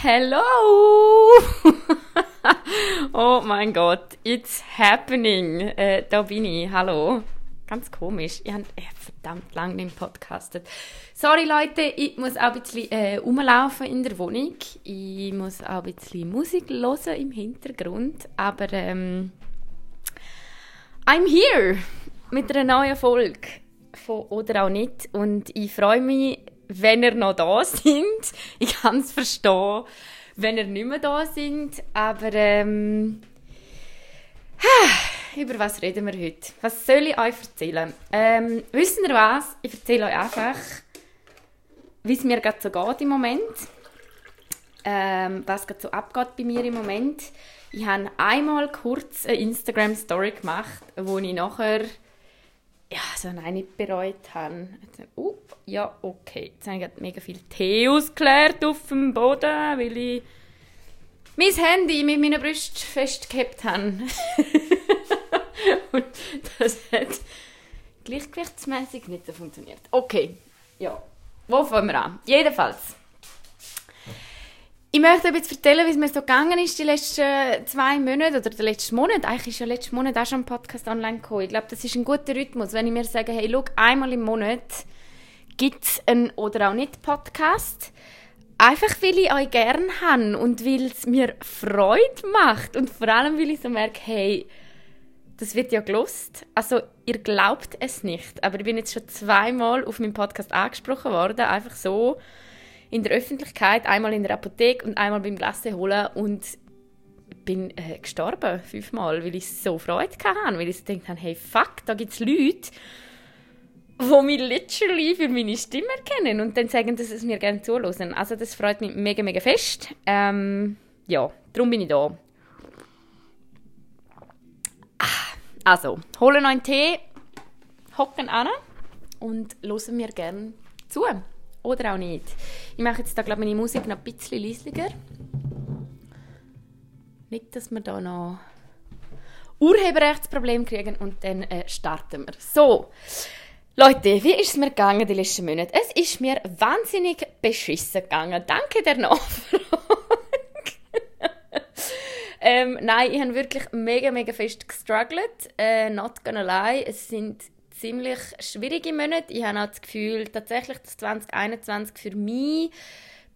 Hello! oh mein Gott, it's happening. Äh, da bin ich. Hallo. Ganz komisch. Ich habe äh, verdammt lange nicht podcastet. Sorry Leute, ich muss auch ein bisschen äh, rumlaufen in der Wohnung. Ich muss auch ein bisschen Musik hören im Hintergrund. Aber ähm, I'm here mit einer neuen Folge von Oder auch nicht. Und ich freue mich wenn ihr noch da sind. Ich kann es verstehen, wenn ihr nicht mehr da sind. Aber ähm, über was reden wir heute? Was soll ich euch erzählen? Ähm, wissen ihr was? Ich erzähle euch einfach, wie es mir gerade so geht im Moment. Ähm, was gerade so abgeht bei mir im Moment. Ich habe einmal kurz eine Instagram-Story gemacht, wo ich nachher ja, so nein, nicht bereut habe. Uh, ja, okay. Jetzt habe ich mega viel Tee ausgeleert auf dem Boden, weil ich mein Handy mit meiner Brust festgehabt habe. Und das hat gleichgewichtsmäßig nicht so funktioniert. Okay, ja. Wo fangen wir an? Jedenfalls. Ich möchte jetzt erzählen, wie es mir so gegangen ist die letzten zwei Monate oder der letzte Monat. Eigentlich ist ja letzten Monat auch schon ein Podcast online gekommen. Ich glaube, das ist ein guter Rhythmus, wenn ich mir sage, hey, schau, einmal im Monat gibt es einen oder auch nicht Podcast. Einfach, weil ich euch gerne habe und weil es mir Freude macht und vor allem, weil ich so merke, hey, das wird ja gelost. Also, ihr glaubt es nicht, aber ich bin jetzt schon zweimal auf meinem Podcast angesprochen worden, einfach so in der Öffentlichkeit, einmal in der Apotheke und einmal beim Glasse holen und bin äh, gestorben fünfmal, weil ich so Freude hatte, weil ich so gedacht habe, hey fuck, da gibt es Leute, die mich literally für meine Stimme erkennen und dann sagen, dass es mir gerne zuhören. Also das freut mich mega, mega fest. Ähm, ja, darum bin ich da. Ah, also, holen einen Tee, hocken an und hören mir gerne zu. Oder auch nicht. Ich mache jetzt da, glaube meine Musik noch ein bisschen leislicher. Nicht, dass wir da noch Urheberrechtsprobleme kriegen und dann äh, starten wir. So, Leute, wie ist es mir gegangen die letzten Monate? Es ist mir wahnsinnig beschissen gegangen. Danke der Nachfrage. ähm, nein, ich habe wirklich mega, mega fest gestruggelt. Äh, not gonna lie. Es sind ziemlich schwierige Monate. Ich habe auch das Gefühl, tatsächlich, dass 2021 für mich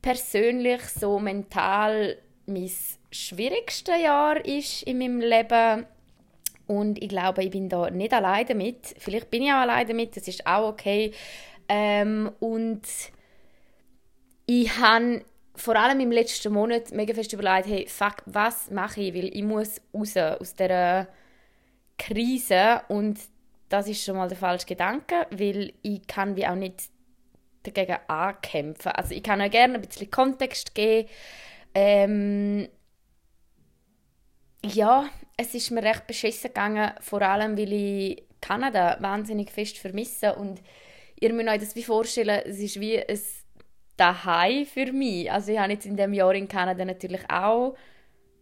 persönlich so mental mein schwierigste Jahr ist in meinem Leben. Und ich glaube, ich bin da nicht allein damit. Vielleicht bin ich auch allein damit, das ist auch okay. Ähm, und ich habe vor allem im letzten Monat mega fest überlegt, hey, fuck, was mache ich? Weil ich muss raus aus dieser Krise und das ist schon mal der falsche Gedanke, weil ich kann wie auch nicht dagegen ankämpfen. Also ich kann auch gerne ein bisschen Kontext geben. Ähm, ja, es ist mir recht beschissen gegangen, vor allem weil ich Kanada wahnsinnig fest vermisse und ihr müsst euch das wie vorstellen, es ist wie ein Daheim für mich. Also ich habe jetzt in dem Jahr in Kanada natürlich auch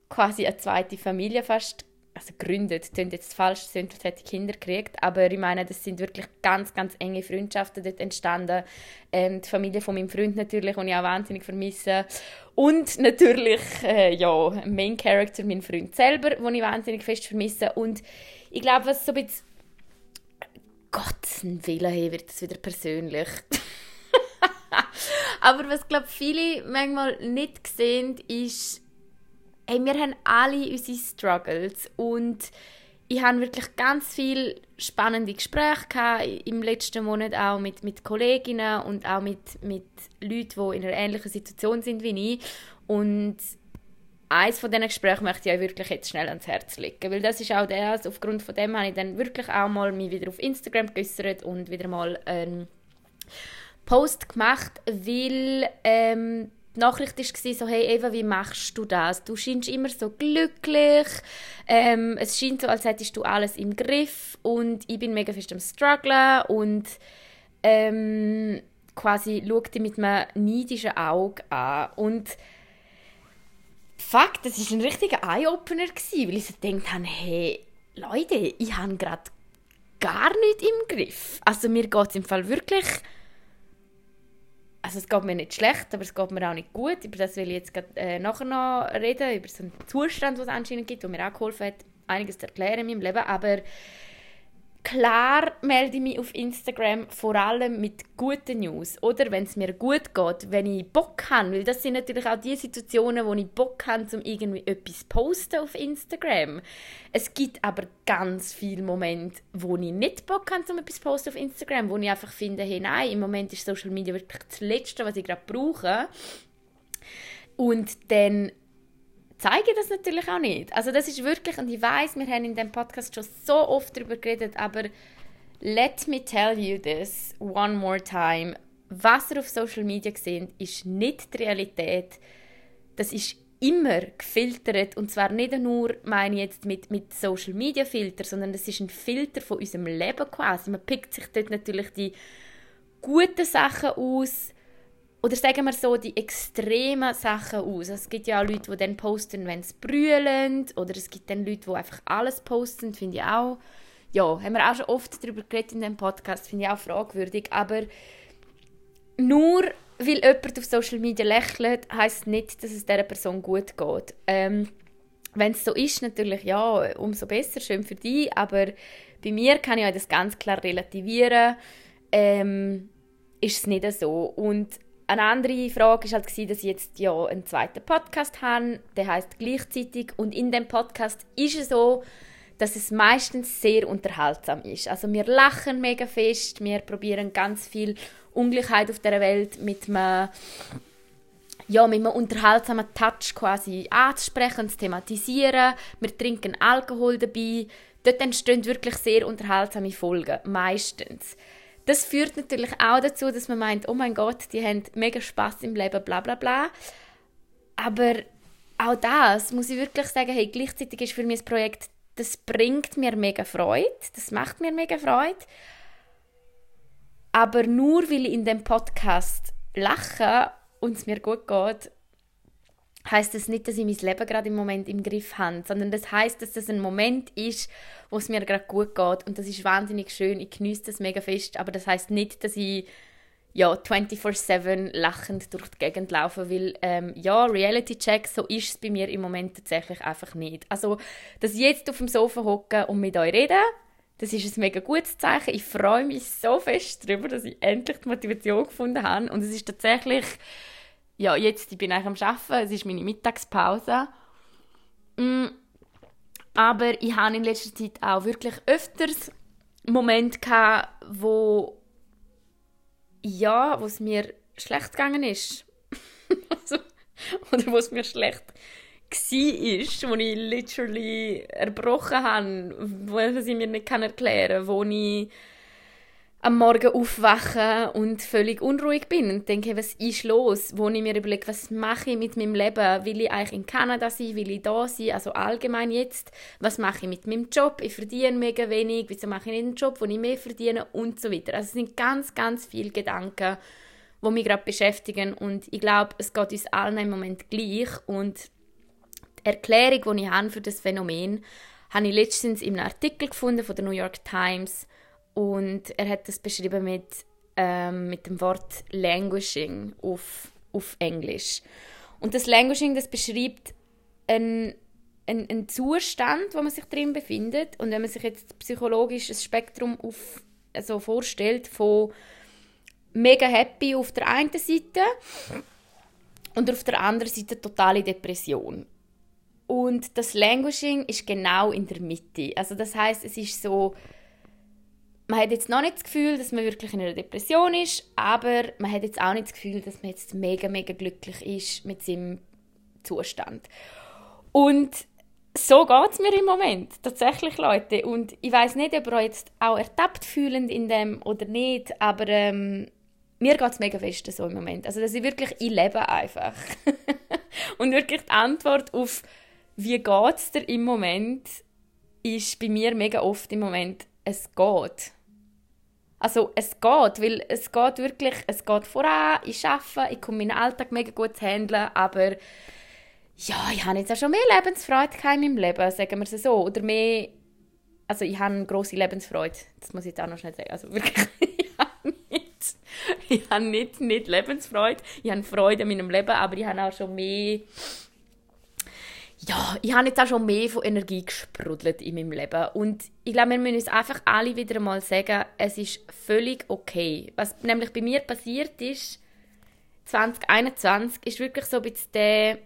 quasi eine zweite Familie fast also gegründet, das klingt jetzt falsch, sind hätte Kinder gekriegt, aber ich meine, das sind wirklich ganz, ganz enge Freundschaften dort entstanden. Ähm, die Familie von meinem Freund natürlich, die ich auch wahnsinnig vermisse. Und natürlich, äh, ja, Main Character, mein Freund selber, den ich wahnsinnig fest vermisse. Und ich glaube, was so ein bisschen Gottes Willen hey, wird das wieder persönlich. aber was, glaube viele manchmal nicht sehen, ist, hey, wir haben alle unsere Struggles und ich habe wirklich ganz viele spannende Gespräche gehabt, im letzten Monat auch mit, mit Kolleginnen und auch mit, mit Leuten, die in einer ähnlichen Situation sind wie ich. Und eines von diesen Gesprächen möchte ich euch wirklich jetzt schnell ans Herz legen, weil das ist auch das, aufgrund von dem habe ich dann wirklich auch mal mich wieder auf Instagram geäußert und wieder mal einen Post gemacht, weil ähm, die Nachricht war so, hey Eva, wie machst du das? Du scheinst immer so glücklich, ähm, es scheint so, als hättest du alles im Griff und ich bin mega fest am strugglen und ähm, quasi schaute mit einem neidischen Auge an und fuck, das war ein richtiger Eye-Opener, weil ich so gedacht habe, hey, Leute, ich habe gerade gar nichts im Griff. Also mir geht es im Fall wirklich also es geht mir nicht schlecht, aber es geht mir auch nicht gut. Über das will ich jetzt grad, äh, nachher noch reden, über so einen Zustand, den es anscheinend gibt, der mir auch geholfen hat, einiges zu erklären in meinem Leben. Aber klar melde ich mich auf Instagram vor allem mit guten News. Oder wenn es mir gut geht, wenn ich Bock habe. Weil das sind natürlich auch die Situationen, wo ich Bock habe, um irgendwie etwas posten auf Instagram. Es gibt aber ganz viele Momente, wo ich nicht Bock habe, um etwas posten auf Instagram. Wo ich einfach finde, hey nein, im Moment ist Social Media wirklich das Letzte, was ich gerade brauche. Und dann zeige das natürlich auch nicht. Also das ist wirklich, und ich weiß, wir haben in dem Podcast schon so oft darüber geredet, aber let me tell you this one more time. Was ihr auf Social Media seht, ist nicht die Realität. Das ist immer gefiltert und zwar nicht nur, meine ich jetzt mit, mit Social Media Filter, sondern das ist ein Filter von unserem Leben quasi. Man pickt sich dort natürlich die guten Sachen aus, oder sagen wir so, die extremen Sachen aus. Es gibt ja auch Leute, die dann posten, wenn sie brüllen. Oder es gibt dann Leute, die einfach alles posten, finde ich auch. Ja, haben wir auch schon oft darüber geredet in dem Podcast, finde ich auch fragwürdig. Aber nur weil jemand auf Social Media lächelt, heisst nicht, dass es dieser Person gut geht. Ähm, wenn es so ist, natürlich ja, umso besser, schön für dich. Aber bei mir kann ich das ganz klar relativieren. Ähm, ist es nicht so. Und eine andere Frage war halt, dass ich jetzt ja einen zweiten Podcast habe, der heißt gleichzeitig und in dem Podcast ist es so, dass es meistens sehr unterhaltsam ist. Also wir lachen mega fest, wir probieren ganz viel Ungleichheit auf der Welt mit einem, ja, mit einem unterhaltsamen Touch quasi anzusprechen, zu thematisieren. Wir trinken Alkohol dabei. Dort entstehen wirklich sehr unterhaltsame Folgen, meistens. Das führt natürlich auch dazu, dass man meint, oh mein Gott, die haben mega Spaß im Leben, bla bla bla. Aber auch das muss ich wirklich sagen, hey, gleichzeitig ist für mich das Projekt, das bringt mir mega Freude, das macht mir mega Freude. Aber nur weil ich in dem Podcast lache und es mir gut geht, heißt das nicht, dass ich mein Leben gerade im Moment im Griff habe, sondern das heißt, dass das ein Moment ist, wo es mir gerade gut geht und das ist wahnsinnig schön. Ich genieße das mega fest, aber das heißt nicht, dass ich ja 24/7 lachend durch die Gegend laufe, weil ähm, ja Reality Check so ist es bei mir im Moment tatsächlich einfach nicht. Also, dass ich jetzt auf dem Sofa hocke und mit euch rede, das ist ein mega gutes Zeichen. Ich freue mich so fest darüber, dass ich endlich die Motivation gefunden habe und es ist tatsächlich ja, jetzt ich bin ich am Arbeiten, es ist meine Mittagspause. Mm, aber ich habe in letzter Zeit auch wirklich öfters Momente gehabt, wo ja, wo es mir schlecht gegangen ist. also, oder wo es mir schlecht war, wo ich literally erbrochen habe, wo ich mir nicht erklären kann, wo ich am Morgen aufwachen und völlig unruhig bin und denke, was ist los? Wo ich mir überlege, was mache ich mit meinem Leben? Will ich eigentlich in Kanada sein? Will ich da sein? Also allgemein jetzt. Was mache ich mit meinem Job? Ich verdiene mega wenig. Wieso mache ich nicht einen Job, wo ich mehr verdiene? Und so weiter. Also es sind ganz, ganz viele Gedanken, die mich gerade beschäftigen und ich glaube, es geht uns allen im Moment gleich und die Erklärung, die ich habe für das Phänomen, habe ich letztens in einem Artikel gefunden von der New York Times und er hat das beschrieben mit, ähm, mit dem Wort languishing auf, auf Englisch. Und das languishing, das beschreibt einen, einen, einen Zustand, wo man sich drin befindet. Und wenn man sich jetzt psychologisch ein Spektrum auf, also vorstellt von mega happy auf der einen Seite und auf der anderen Seite totale Depression. Und das Languishing ist genau in der Mitte. Also das heißt, es ist so man hat jetzt noch nicht das Gefühl, dass man wirklich in einer Depression ist, aber man hat jetzt auch nicht das Gefühl, dass man jetzt mega, mega glücklich ist mit seinem Zustand. Und so geht es mir im Moment, tatsächlich, Leute. Und ich weiß nicht, ob ihr euch jetzt auch ertappt fühlen in dem oder nicht, aber ähm, mir geht es mega fest so im Moment. Also, dass ich wirklich, ich lebe einfach. Und wirklich die Antwort auf, wie geht es dir im Moment, ist bei mir mega oft im Moment, es geht. Also es geht, weil es geht wirklich, es geht voran, ich arbeite, ich komme meinen Alltag mega gut handeln, aber ja, ich habe jetzt auch schon mehr Lebensfreude in meinem Leben, sagen wir es so. Oder mehr, also ich habe eine grosse Lebensfreude, das muss ich jetzt auch noch schnell sagen. Also wirklich, ich habe nicht ich habe nicht, nicht Lebensfreude, ich habe Freude in meinem Leben, aber ich habe auch schon mehr ja, ich habe jetzt auch schon mehr von Energie gesprudelt in meinem Leben. Und ich glaube, wir müssen uns einfach alle wieder mal sagen, es ist völlig okay. Was nämlich bei mir passiert ist, 2021, ist wirklich so ein bisschen der,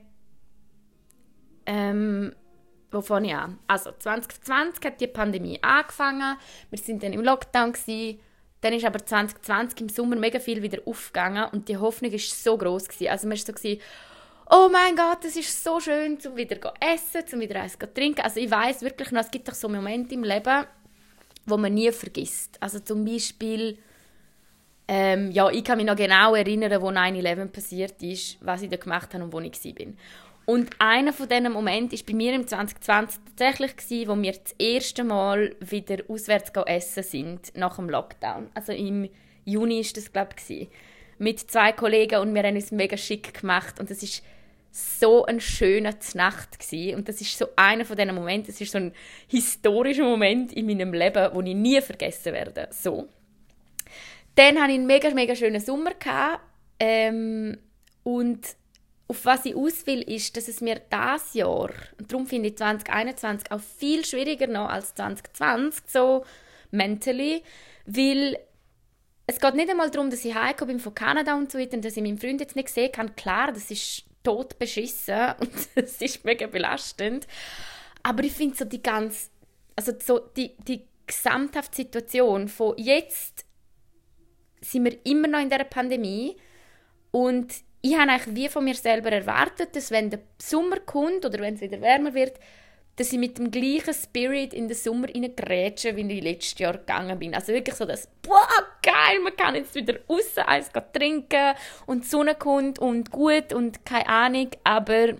ähm, wo fange ich an? Also, 2020 hat die Pandemie angefangen, wir sind dann im Lockdown gewesen, dann ist aber 2020 im Sommer mega viel wieder aufgegangen und die Hoffnung ist so groß. Also man war so gewesen, oh mein Gott, es ist so schön, zum wieder zu essen, zum wieder eins zu trinken. Also ich weiß wirklich noch, es gibt doch so Momente im Leben, wo man nie vergisst. Also zum Beispiel, ähm, ja, ich kann mich noch genau erinnern, wo 9-11 passiert ist, was ich da gemacht habe und wo ich war. Und einer von diesen Momenten war bei mir im 2020 tatsächlich, gewesen, wo wir das erste Mal wieder auswärts essen sind, nach dem Lockdown. Also im Juni war das, glaube ich, mit zwei Kollegen und wir haben uns mega schick gemacht und das ist so ein schöner Nacht gewesen. und das ist so einer von diesen Momenten, das ist so ein historischer Moment in meinem Leben, wo ich nie vergessen werde. So. Dann hatte ich einen mega, mega schönen Sommer gehabt, ähm, und auf was ich aus will, ist, dass es mir das Jahr, und darum finde ich 2021 auch viel schwieriger noch als 2020, so mentally, weil es geht nicht einmal darum, dass ich heimgekommen bin von Kanada und so weiter und dass ich meinen Freund jetzt nicht gesehen habe. Klar, das ist tot beschissen und das ist mega belastend. Aber ich finde so die ganz, also so die, die gesamthafte Situation von jetzt sind wir immer noch in der Pandemie und ich habe eigentlich wie von mir selber erwartet, dass wenn der Sommer kommt oder wenn es wieder wärmer wird, dass ich mit dem gleichen Spirit in den Sommer reingrätsche, wie ich letztes Jahr gegangen bin. Also wirklich so das, boah, geil, man kann jetzt wieder raus, eins trinken und die Sonne kommt und gut und keine Ahnung, aber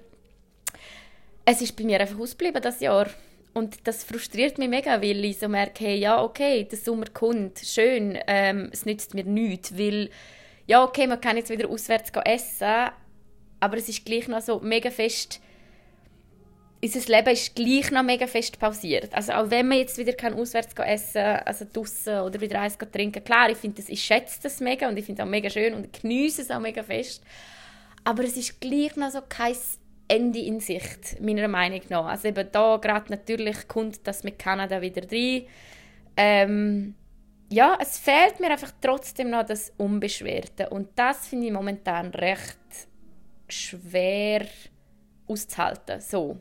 es ist bei mir einfach ausgeblieben das Jahr. Und das frustriert mich mega, weil ich so merke, hey, ja, okay, der Sommer kommt, schön, ähm, es nützt mir nichts, weil, ja, okay, man kann jetzt wieder auswärts essen, aber es ist gleich noch so mega fest unser Leben ist gleich noch mega fest pausiert. Also auch wenn man jetzt wieder kann auswärts essen also draußen oder wieder eins trinken, klar, ich finde das, ich schätze das mega und ich finde es auch mega schön und genieße es auch mega fest. Aber es ist gleich noch so kein Ende in Sicht, meiner Meinung nach. Also eben da gerade natürlich kommt das mit Kanada wieder rein. Ähm, ja, es fehlt mir einfach trotzdem noch das Unbeschwerte und das finde ich momentan recht schwer auszuhalten. So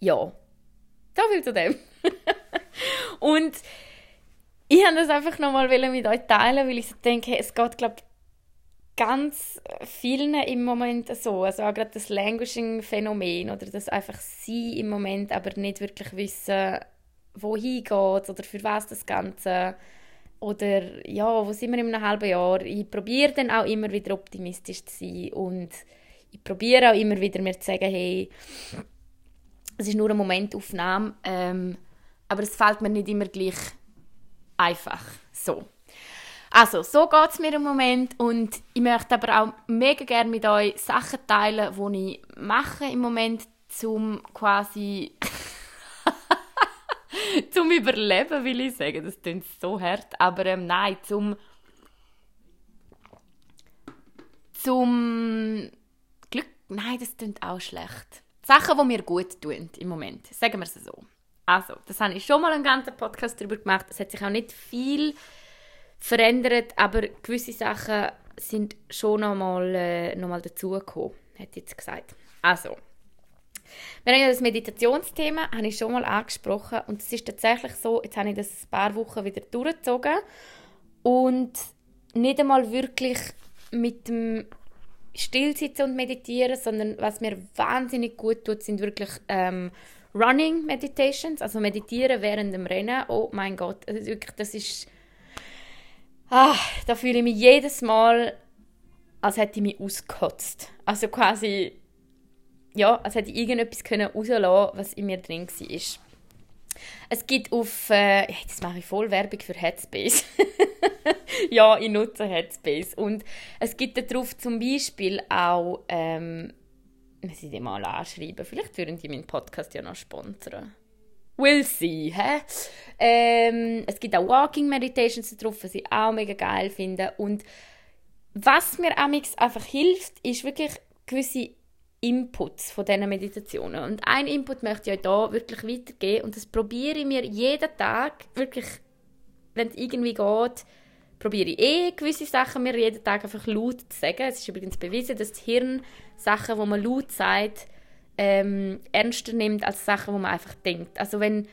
ja, so viel zu dem. und ich habe das einfach nochmal mit euch teilen, weil ich so denke, es geht, glaube ganz vielen im Moment so. Also auch gerade das Languishing-Phänomen oder das einfach sie im Moment aber nicht wirklich wissen, wohin geht oder für was das Ganze. Oder ja, wo sind wir in einem halben Jahr? Ich probiere dann auch immer wieder optimistisch zu sein und ich probiere auch immer wieder mir zu sagen, hey, es ist nur eine Momentaufnahme, ähm, aber es fällt mir nicht immer gleich einfach. So. Also, so geht es mir im Moment und ich möchte aber auch mega gerne mit euch Sachen teilen, die ich mache im Moment, um quasi zum Überleben, will ich sagen. Das klingt so hart, aber ähm, nein, zum zum Glück, nein, das klingt auch schlecht Sachen, die mir gut tun im Moment. Sagen wir es so. Also, das habe ich schon mal einen ganzen Podcast darüber gemacht. Es hat sich auch nicht viel verändert, aber gewisse Sachen sind schon noch mal, äh, noch dazugekommen, hat jetzt gesagt. Also, wir haben ja das Meditationsthema, habe ich schon mal angesprochen und es ist tatsächlich so, jetzt habe ich das ein paar Wochen wieder durchgezogen und nicht einmal wirklich mit dem Stillsitzen und Meditieren, sondern was mir wahnsinnig gut tut, sind wirklich ähm, Running Meditations, also Meditieren während dem Rennen. Oh mein Gott, also wirklich, das ist... Ah, da fühle ich mich jedes Mal, als hätte ich mich ausgekotzt. Also quasi, ja, als hätte ich irgendetwas können rauslassen was in mir drin war. Es gibt auf, äh, jetzt mache ich voll Werbung für Headspace. ja, ich nutze Headspace. Und es gibt darauf zum Beispiel auch, ähm, muss ich die mal anschreiben, vielleicht würden die meinen Podcast ja noch sponsern. we'll see. Hä? Ähm, es gibt auch Walking Meditations drauf, was ich auch mega geil finde. Und was mir amix einfach hilft, ist wirklich gewisse Inputs von diesen Meditationen. Und ein Input möchte ich euch hier wirklich weitergeben und das probiere ich mir jeden Tag, wirklich, wenn es irgendwie geht, probiere ich eh gewisse Sachen mir jeden Tag einfach laut zu sagen. Es ist übrigens bewiesen, dass das Hirn Sachen, die man laut sagt, ähm, ernster nimmt als Sachen, die man einfach denkt. Also wenn,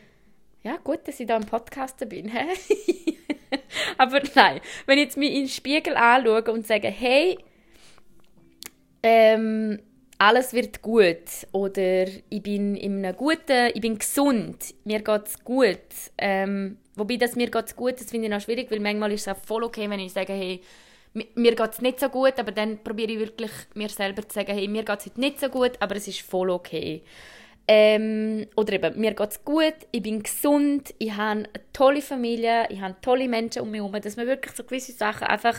ja gut, dass ich da im Podcast bin, hä? aber nein, wenn ich jetzt mich in den Spiegel anschaue und sage, hey, ähm, alles wird gut oder ich bin in einem guten, ich bin gesund, mir geht es gut. Ähm, wobei das mir geht's gut, das finde ich noch schwierig, weil manchmal ist es auch voll okay, wenn ich sage, hey, mir geht es nicht so gut, aber dann probiere ich wirklich mir selber zu sagen, hey, mir geht es heute nicht so gut, aber es ist voll okay. Ähm, oder eben, mir geht es gut, ich bin gesund, ich habe eine tolle Familie, ich habe tolle Menschen um mich herum, dass man wirklich so gewisse Sachen einfach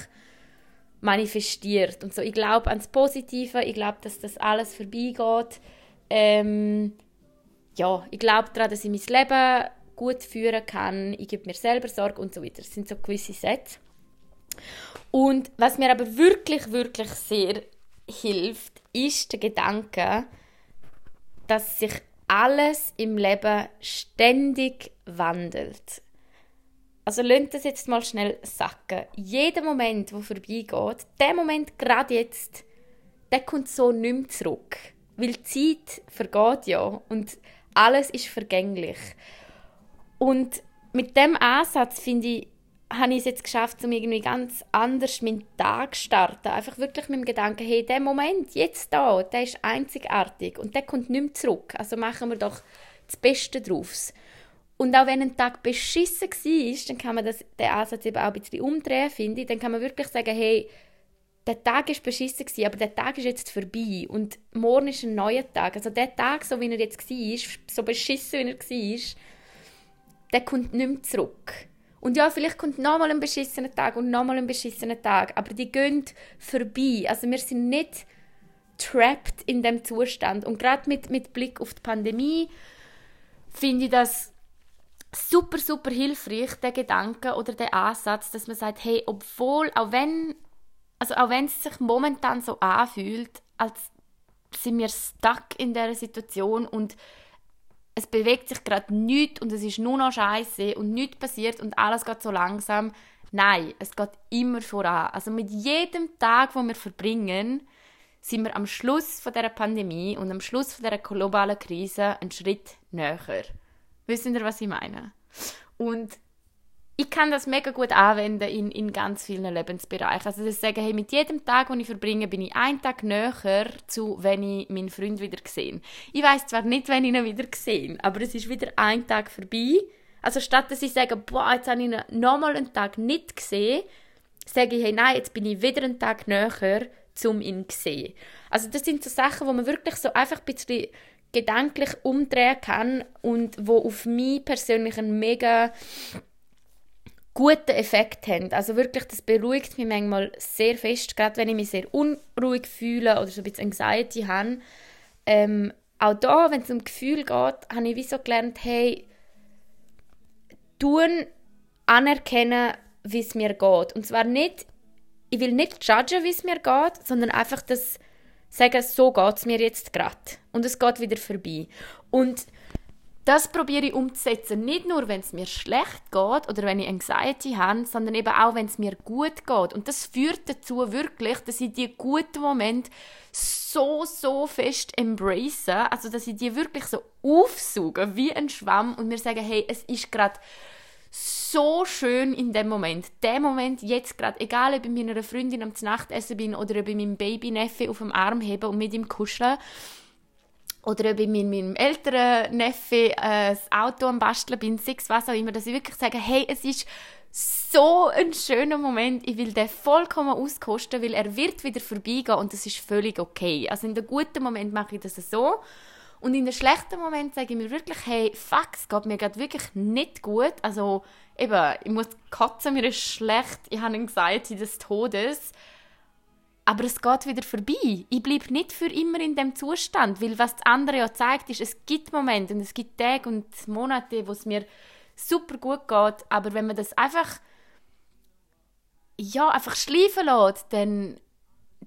manifestiert. Und so, ich glaube ans Positive, ich glaube, dass das alles vorbeigeht. Ähm, ja, ich glaube daran, dass ich mein Leben gut führen kann, ich gebe mir selber Sorge und so weiter. Das sind so gewisse Sätze. Und was mir aber wirklich, wirklich sehr hilft, ist der Gedanke, dass sich alles im Leben ständig wandelt. Also lasst das jetzt mal schnell sacken. Jeder Moment, der vorbeigeht, der Moment gerade jetzt, der kommt so nicht mehr zurück. Weil die Zeit vergeht ja und alles ist vergänglich. Und mit dem Ansatz, finde ich, habe ich es jetzt geschafft, um irgendwie ganz anders meinen Tag zu starten. Einfach wirklich mit dem Gedanken, hey, der Moment, jetzt da, der ist einzigartig und der kommt nicht mehr zurück. Also machen wir doch das Beste draus. Und auch wenn ein Tag beschissen war, dann kann man das, den Ansatz eben auch ein bisschen umdrehen, finde ich. Dann kann man wirklich sagen, hey, der Tag war beschissen, aber der Tag ist jetzt vorbei und morgen ist ein neuer Tag. Also der Tag, so wie er jetzt war, so beschissen wie er war, der kommt nicht mehr zurück. Und ja, vielleicht kommt nochmal ein beschissener Tag und nochmal ein beschissener Tag, aber die gehen vorbei. Also wir sind nicht trapped in dem Zustand. Und gerade mit, mit Blick auf die Pandemie finde ich das super, super hilfreich, der Gedanke oder der Ansatz, dass man sagt, hey, obwohl, auch wenn, also auch wenn es sich momentan so anfühlt, als sind wir stuck in dieser Situation und es bewegt sich gerade nichts und es ist nur noch Scheiße und nichts passiert und alles geht so langsam. Nein, es geht immer voran. Also mit jedem Tag, wo wir verbringen, sind wir am Schluss von der Pandemie und am Schluss von der globalen Krise einen Schritt näher. Wissen ihr, was ich meine? Und ich kann das mega gut anwenden in, in ganz vielen Lebensbereichen. Also das sagen, hey, mit jedem Tag, den ich verbringe, bin ich einen Tag näher zu, wenn ich meinen Freund wieder sehe. Ich weiß zwar nicht, wenn ich ihn wieder sehe, aber es ist wieder ein Tag vorbei. Also statt dass ich sage, boah, jetzt habe ich ihn nochmal einen Tag nicht gesehen, sage ich, hey, nein, jetzt bin ich wieder einen Tag näher, um ihn zu sehen. Also das sind so Sachen, wo man wirklich so einfach ein bisschen gedanklich umdrehen kann und wo auf mich persönlich einen mega guten Effekt haben. Also wirklich, das beruhigt mich manchmal sehr fest, gerade wenn ich mich sehr unruhig fühle oder so ein bisschen Anxiety habe. Ähm, auch da, wenn es um Gefühl geht, habe ich wie so gelernt, hey, tun, anerkennen, wie es mir geht. Und zwar nicht, ich will nicht judgen, wie es mir geht, sondern einfach das sagen, so geht es mir jetzt gerade. Und es geht wieder vorbei. Und das probiere ich umzusetzen, nicht nur, wenn es mir schlecht geht oder wenn ich Anxiety habe, sondern eben auch, wenn es mir gut geht. Und das führt dazu wirklich, dass ich die guten Momente so, so fest embrace, also dass ich die wirklich so aufsauge wie ein Schwamm und mir sage, hey, es ist gerade so schön in dem Moment. Der Moment jetzt gerade, egal ob ich mit einer Freundin am Nachtessen bin oder ob ich meinem Babyneffe auf dem Arm hebe und mit ihm kuschle oder ob ich mit meinem älteren Neffe äh, das Auto am Basteln bin, sechs was auch immer, dass ich wirklich sage, hey, es ist so ein schöner Moment, ich will den vollkommen auskosten, weil er wird wieder vorbeigehen und das ist völlig okay. Also in den guten Moment mache ich das so und in den schlechten Momenten sage ich mir wirklich, hey, fuck, es geht mir gerade wirklich nicht gut. Also eben, ich muss kotzen, mir ist schlecht, ich habe Anxiety des Todes. aber es geht wieder vorbei. Ich bleibe nicht für immer in dem Zustand, weil was das andere ja zeigt, ist, es gibt Momente und es gibt Tage und Monate, wo es mir super gut geht, aber wenn man das einfach ja, einfach schleifen lässt, dann,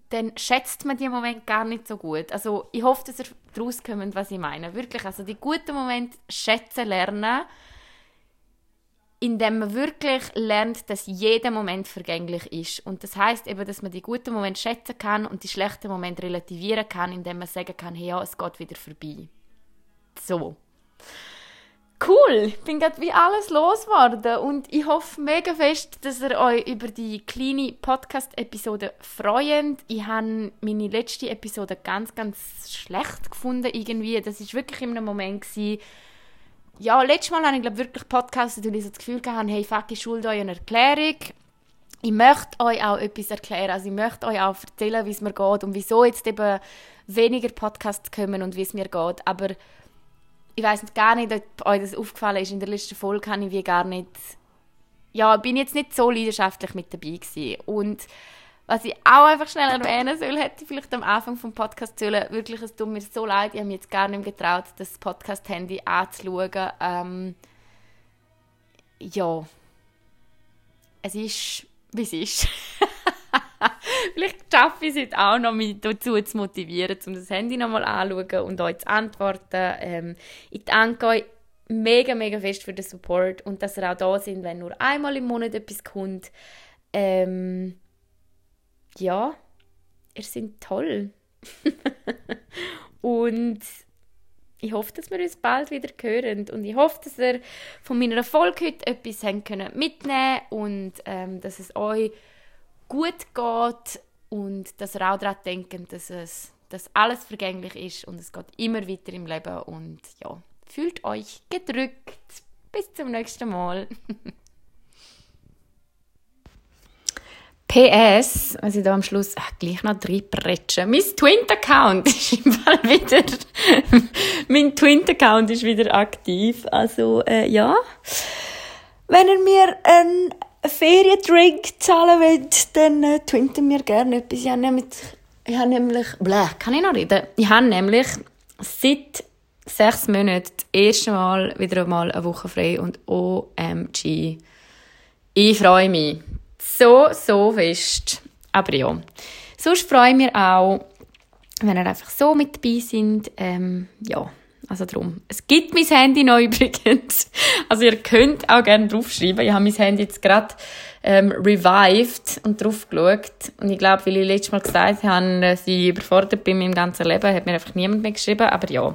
dann schätzt man die Moment gar nicht so gut. Also ich hoffe, dass ihr daraus kommt, was ich meine. Wirklich, also die guten Momente schätzen lernen, indem man wirklich lernt, dass jeder Moment vergänglich ist. Und das heißt eben, dass man die guten Momente schätzen kann und die schlechten Momente relativieren kann, indem man sagen kann, hey, ja, es geht wieder vorbei. So. Cool, ich bin gerade wie alles losgeworden und ich hoffe mega fest, dass ihr euch über die kleine Podcast-Episode freut. Ich habe meine letzte Episode ganz, ganz schlecht gefunden irgendwie. Das ist wirklich in einem Moment gewesen, ja, letztes Mal habe ich glaube wirklich Podcast, weil ich so das Gefühl hatte, hey, fuck, ich schulde euch eine Erklärung. Ich möchte euch auch etwas erklären, also ich möchte euch auch erzählen, wie es mir geht und wieso jetzt eben weniger Podcasts kommen und wie es mir geht, aber ich weiß gar nicht, ob euch das aufgefallen ist. In der letzten Folge habe ich wie gar nicht, ja, bin jetzt nicht so leidenschaftlich mit dabei gewesen. Und was ich auch einfach schnell erwähnen soll, hätte ich vielleicht am Anfang vom Podcast sollen. Wirklich, es tut mir so leid, ich habe mir jetzt gar nicht mehr getraut, das Podcast-Handy anzuschauen. Ähm, ja, es ist, wie es ist. Vielleicht schaffe ich es jetzt auch noch, mich dazu zu motivieren, um das Handy nochmal anzuschauen und euch zu antworten. Ähm, ich danke euch mega, mega fest für den Support und dass ihr auch da sind, wenn nur einmal im Monat etwas kommt. Ähm, ja, ihr seid toll. und ich hoffe, dass wir uns bald wieder hören und ich hoffe, dass ihr von meiner Erfolg heute etwas mitnehmen und ähm, dass es euch gut geht und dass ihr auch daran denkt, dass, es, dass alles vergänglich ist und es geht immer weiter im Leben und ja, fühlt euch gedrückt. Bis zum nächsten Mal. PS, also da am Schluss ach, gleich noch drei Bretschen. Mein Twint-Account ist im Fall wieder, mein Twint-Account ist wieder aktiv. Also, äh, ja. Wenn ihr mir ein Feriendrink zahlen wollt, dann äh, twinten mir gerne etwas. Ich habe nämlich, ich habe nämlich, bleh, kann ich noch reden? Ich habe nämlich seit sechs Monaten das erste Mal wieder einmal eine Woche frei und OMG. Ich freue mich so, so fest. Aber ja, sonst freue ich mich auch, wenn ihr einfach so mit dabei sind. Ähm, ja, also darum. Es gibt mein Handy noch übrigens. Also ihr könnt auch gerne draufschreiben. Ich habe mein Handy jetzt gerade ähm, revived und drauf geschaut. Und ich glaube, weil ich letztes Mal gesagt habe, dass ich überfordert bin mit meinem ganzen Leben, hat mir einfach niemand mehr geschrieben. Aber ja,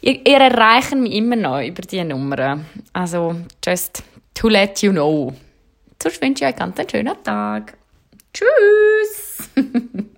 ihr, ihr erreicht mich immer noch über diese Nummer. Also, just to let you know. Sonst wünsche ich euch ganz einen schönen Tag. Tschüss!